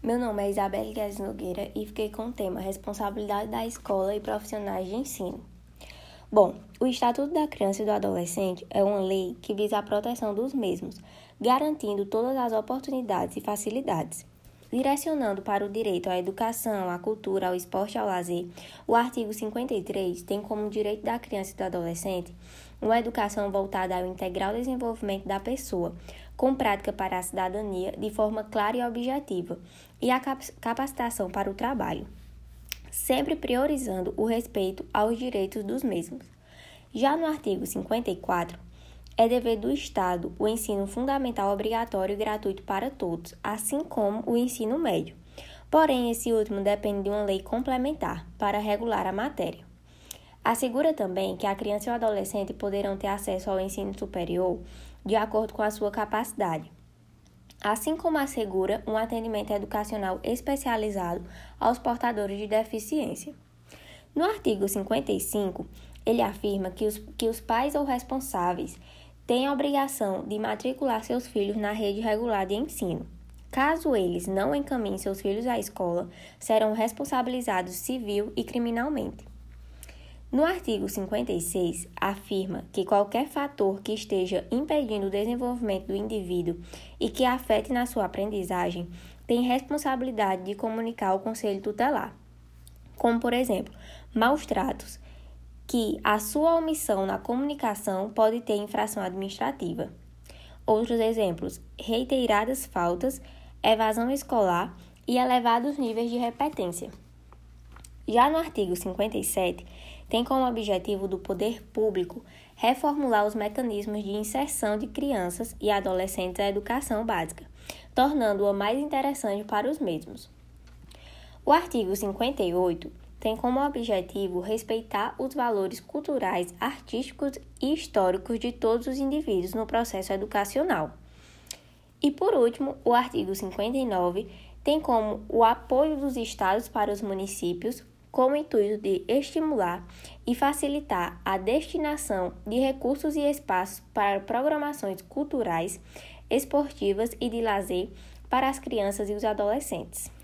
Meu nome é Isabelle Guedes Nogueira e fiquei com o tema Responsabilidade da Escola e Profissionais de Ensino. Bom, o Estatuto da Criança e do Adolescente é uma lei que visa a proteção dos mesmos, garantindo todas as oportunidades e facilidades. Direcionando para o direito à educação, à cultura, ao esporte e ao lazer, o artigo 53 tem como direito da criança e do adolescente uma educação voltada ao integral desenvolvimento da pessoa, com prática para a cidadania de forma clara e objetiva, e a capacitação para o trabalho, sempre priorizando o respeito aos direitos dos mesmos. Já no artigo 54, é dever do Estado o ensino fundamental obrigatório e gratuito para todos, assim como o ensino médio. Porém, esse último depende de uma lei complementar para regular a matéria. Assegura também que a criança e o adolescente poderão ter acesso ao ensino superior de acordo com a sua capacidade, assim como assegura um atendimento educacional especializado aos portadores de deficiência. No artigo 55, ele afirma que os, que os pais ou responsáveis têm a obrigação de matricular seus filhos na rede regular de ensino. Caso eles não encaminhem seus filhos à escola, serão responsabilizados civil e criminalmente. No artigo 56, afirma que qualquer fator que esteja impedindo o desenvolvimento do indivíduo e que afete na sua aprendizagem tem responsabilidade de comunicar ao conselho tutelar, como, por exemplo, maus tratos, que a sua omissão na comunicação pode ter infração administrativa. Outros exemplos: reiteradas faltas, evasão escolar e elevados níveis de repetência. Já no artigo 57, tem como objetivo do poder público reformular os mecanismos de inserção de crianças e adolescentes à educação básica, tornando-a mais interessante para os mesmos. O artigo 58 tem como objetivo respeitar os valores culturais, artísticos e históricos de todos os indivíduos no processo educacional. E por último, o artigo 59 tem como o apoio dos estados para os municípios com o intuito de estimular e facilitar a destinação de recursos e espaços para programações culturais, esportivas e de lazer para as crianças e os adolescentes.